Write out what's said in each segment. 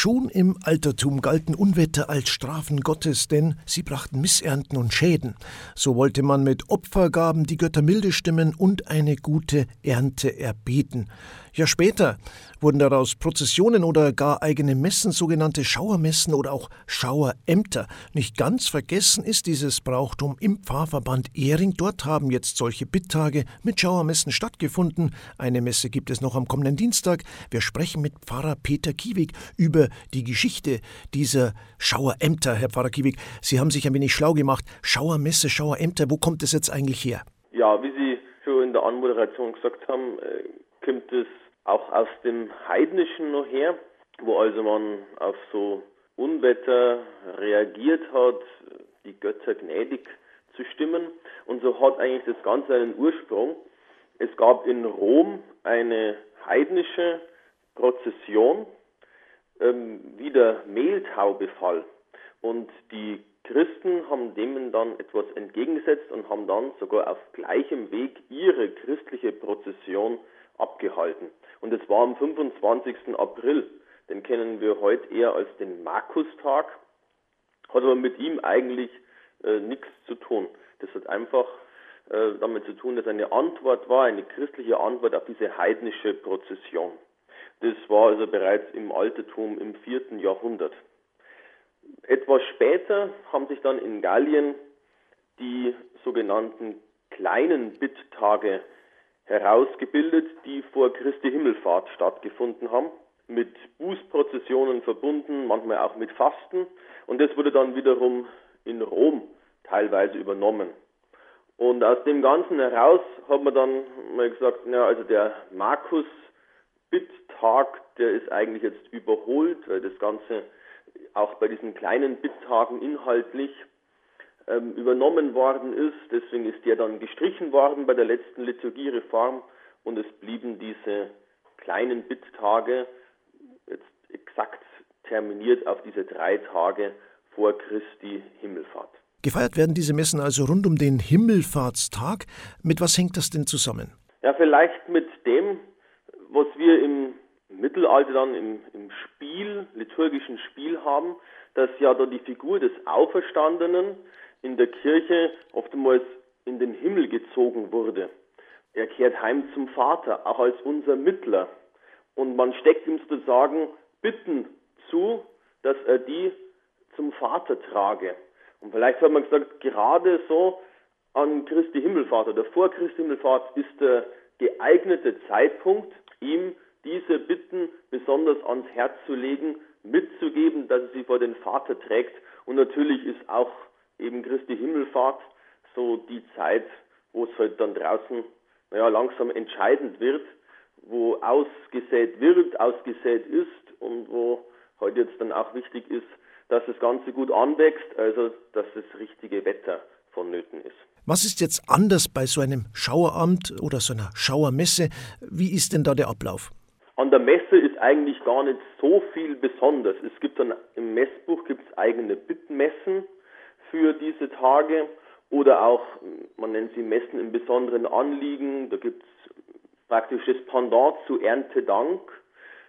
Schon im Altertum galten Unwetter als Strafen Gottes, denn sie brachten Missernten und Schäden. So wollte man mit Opfergaben die Götter milde stimmen und eine gute Ernte erbeten. Ja, später wurden daraus Prozessionen oder gar eigene Messen, sogenannte Schauermessen oder auch Schauerämter. Nicht ganz vergessen ist dieses Brauchtum im Pfarrverband Ehring. Dort haben jetzt solche Bittage mit Schauermessen stattgefunden. Eine Messe gibt es noch am kommenden Dienstag. Wir sprechen mit Pfarrer Peter Kiewig über die Geschichte dieser Schauerämter. Herr Pfarrer Kiewig, Sie haben sich ein wenig schlau gemacht. Schauermesse, Schauerämter, wo kommt es jetzt eigentlich her? Ja, wie Sie schon in der Anmoderation gesagt haben, äh, kommt es auch aus dem Heidnischen noch her, wo also man auf so Unwetter reagiert hat, die Götter gnädig zu stimmen. Und so hat eigentlich das Ganze einen Ursprung. Es gab in Rom eine heidnische Prozession, ähm, wie der Mehltaubefall. Und die Christen haben dem dann etwas entgegengesetzt und haben dann sogar auf gleichem Weg ihre christliche Prozession abgehalten. Und es war am 25. April. Den kennen wir heute eher als den Markustag. Hat aber mit ihm eigentlich äh, nichts zu tun. Das hat einfach äh, damit zu tun, dass eine Antwort war, eine christliche Antwort auf diese heidnische Prozession. Das war also bereits im Altertum im vierten Jahrhundert. Etwas später haben sich dann in Gallien die sogenannten kleinen Bitttage herausgebildet, die vor Christi Himmelfahrt stattgefunden haben, mit Bußprozessionen verbunden, manchmal auch mit Fasten. Und das wurde dann wiederum in Rom teilweise übernommen. Und aus dem Ganzen heraus hat man dann mal gesagt, ja, also der Markus Bittag, der ist eigentlich jetzt überholt, weil das Ganze auch bei diesen kleinen Bittagen inhaltlich ähm, übernommen worden ist. Deswegen ist der dann gestrichen worden bei der letzten Liturgiereform und es blieben diese kleinen Bittage jetzt exakt terminiert auf diese drei Tage vor Christi Himmelfahrt. Gefeiert werden diese Messen also rund um den Himmelfahrtstag. Mit was hängt das denn zusammen? Ja, vielleicht mit wir im Mittelalter dann im, im Spiel, liturgischen Spiel haben, dass ja da die Figur des Auferstandenen in der Kirche oftmals in den Himmel gezogen wurde. Er kehrt heim zum Vater, auch als unser Mittler. Und man steckt ihm sozusagen Bitten zu, dass er die zum Vater trage. Und vielleicht hat man gesagt, gerade so an Christi Himmelfahrt oder vor Christi Himmelfahrt ist der geeignete Zeitpunkt, ihm diese Bitten besonders ans Herz zu legen, mitzugeben, dass er sie vor den Vater trägt. Und natürlich ist auch eben Christi Himmelfahrt so die Zeit, wo es halt dann draußen naja, langsam entscheidend wird, wo ausgesät wird, ausgesät ist und wo heute halt jetzt dann auch wichtig ist, dass das Ganze gut anwächst, also dass das richtige Wetter vonnöten ist. Was ist jetzt anders bei so einem Schaueramt oder so einer Schauermesse? Wie ist denn da der Ablauf? An der Messe ist eigentlich gar nicht so viel besonders. Es gibt dann im Messbuch gibt's eigene Bittmessen für diese Tage oder auch, man nennt sie Messen im besonderen Anliegen. Da gibt es praktisch das Pendant zu Erntedank,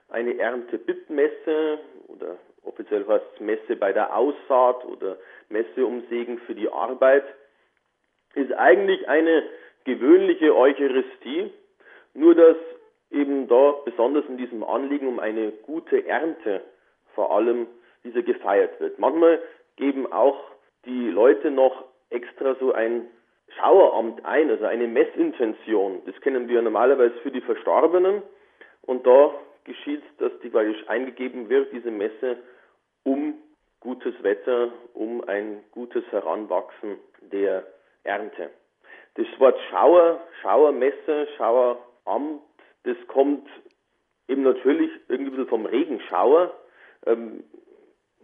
eine Erntebittmesse oder offiziell heißt es Messe bei der Aussaat oder Messe um Segen für die Arbeit. Ist eigentlich eine gewöhnliche Eucharistie, nur dass eben da besonders in diesem Anliegen um eine gute Ernte vor allem diese gefeiert wird. Manchmal geben auch die Leute noch extra so ein Schaueramt ein, also eine Messintention. Das kennen wir normalerweise für die Verstorbenen. Und da geschieht, dass die praktisch eingegeben wird, diese Messe, um gutes Wetter, um ein gutes Heranwachsen der Ernte. Das Wort Schauer, Schauermesse, Schaueramt, das kommt eben natürlich irgendwie vom Regenschauer. Ähm,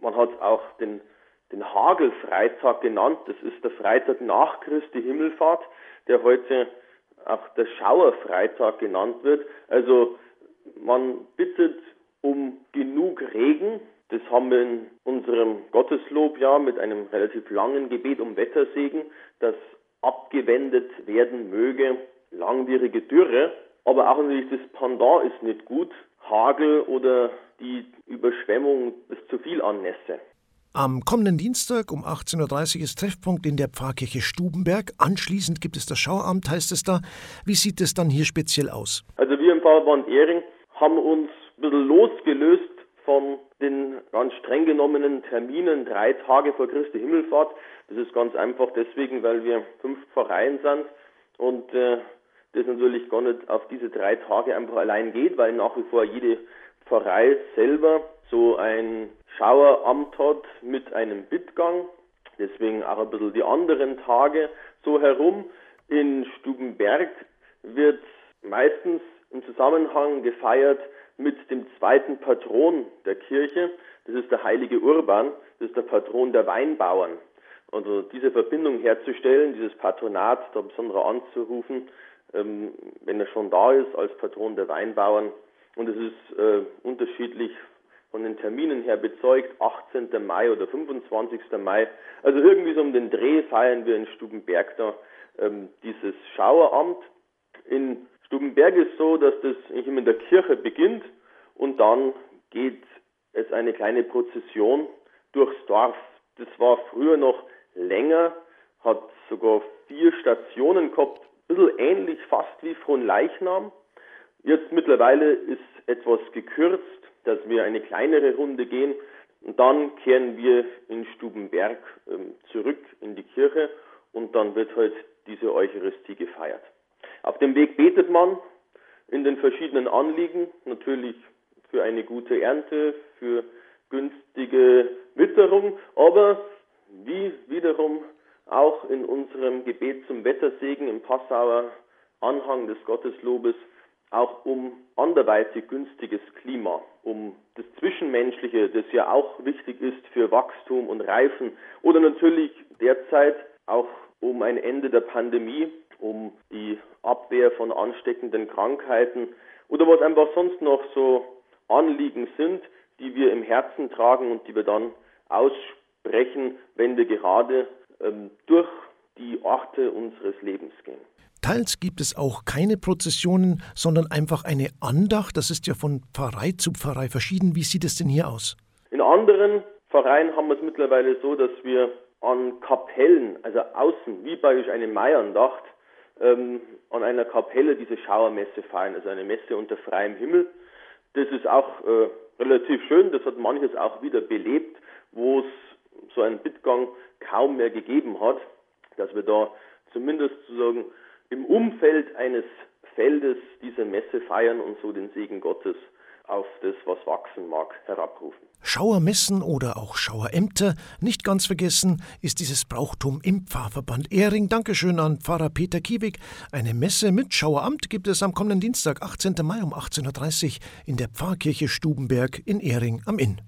man hat auch den den Hagelfreitag genannt. Das ist der Freitag nach Christi Himmelfahrt, der heute auch der Schauerfreitag genannt wird. Also man bittet um genug Regen. Das haben wir in unserem Gotteslob ja mit einem relativ langen Gebet um Wettersegen, das abgewendet werden möge, langwierige Dürre. Aber auch natürlich das Pendant ist nicht gut. Hagel oder die Überschwemmung bis zu viel Annässe. Am kommenden Dienstag um 18.30 Uhr ist Treffpunkt in der Pfarrkirche Stubenberg. Anschließend gibt es das Schauamt, heißt es da. Wie sieht es dann hier speziell aus? Also wir im Pfarrband Ehring haben uns ein bisschen losgelöst von den ganz streng genommenen Terminen drei Tage vor Christi Himmelfahrt. Das ist ganz einfach deswegen, weil wir fünf Pfarreien sind und äh, das natürlich gar nicht auf diese drei Tage einfach allein geht, weil nach wie vor jede Pfarrei selber so ein Schaueramt hat mit einem Bittgang. Deswegen auch ein bisschen die anderen Tage so herum. In Stubenberg wird meistens im Zusammenhang gefeiert mit dem zweiten Patron der Kirche. Das ist der heilige Urban, das ist der Patron der Weinbauern. Also diese Verbindung herzustellen, dieses Patronat da besonderer anzurufen, ähm, wenn er schon da ist als Patron der Weinbauern. Und es ist äh, unterschiedlich von den Terminen her bezeugt, 18. Mai oder 25. Mai. Also irgendwie so um den Dreh feiern wir in Stubenberg da ähm, dieses Schaueramt. In Stubenberg ist so, dass das immer in der Kirche beginnt und dann geht es eine kleine Prozession durchs Dorf. Das war früher noch länger, hat sogar vier Stationen gehabt, ein bisschen ähnlich fast wie von Leichnam. Jetzt mittlerweile ist etwas gekürzt, dass wir eine kleinere Runde gehen und dann kehren wir in Stubenberg ähm, zurück in die Kirche und dann wird halt diese Eucharistie gefeiert. Auf dem Weg betet man in den verschiedenen Anliegen, natürlich für eine gute Ernte, für günstige Witterung, aber wie wiederum auch in unserem Gebet zum Wettersegen im Passauer Anhang des Gotteslobes auch um anderweitig günstiges Klima, um das Zwischenmenschliche, das ja auch wichtig ist für Wachstum und Reifen oder natürlich derzeit auch um ein Ende der Pandemie, um die Abwehr von ansteckenden Krankheiten oder was einfach sonst noch so Anliegen sind, die wir im Herzen tragen und die wir dann aussprechen, wenn wir gerade ähm, durch die Orte unseres Lebens gehen. Teils gibt es auch keine Prozessionen, sondern einfach eine Andacht. Das ist ja von Pfarrei zu Pfarrei verschieden. Wie sieht es denn hier aus? In anderen Pfarreien haben wir es mittlerweile so, dass wir an Kapellen, also außen, wie bei eine Maiandacht, ähm, an einer Kapelle diese Schauermesse feiern, also eine Messe unter freiem Himmel. Das ist auch äh, relativ schön, das hat manches auch wieder belebt, wo es so einen Bittgang kaum mehr gegeben hat, dass wir da zumindest sozusagen im Umfeld eines Feldes diese Messe feiern und so den Segen Gottes auf das, was wachsen mag, herabrufen. Schauermessen oder auch Schauerämter, nicht ganz vergessen, ist dieses Brauchtum im Pfarrverband Ehring. Dankeschön an Pfarrer Peter Kiewig. Eine Messe mit Schaueramt gibt es am kommenden Dienstag, 18. Mai um 18.30 Uhr in der Pfarrkirche Stubenberg in Ehring am Inn.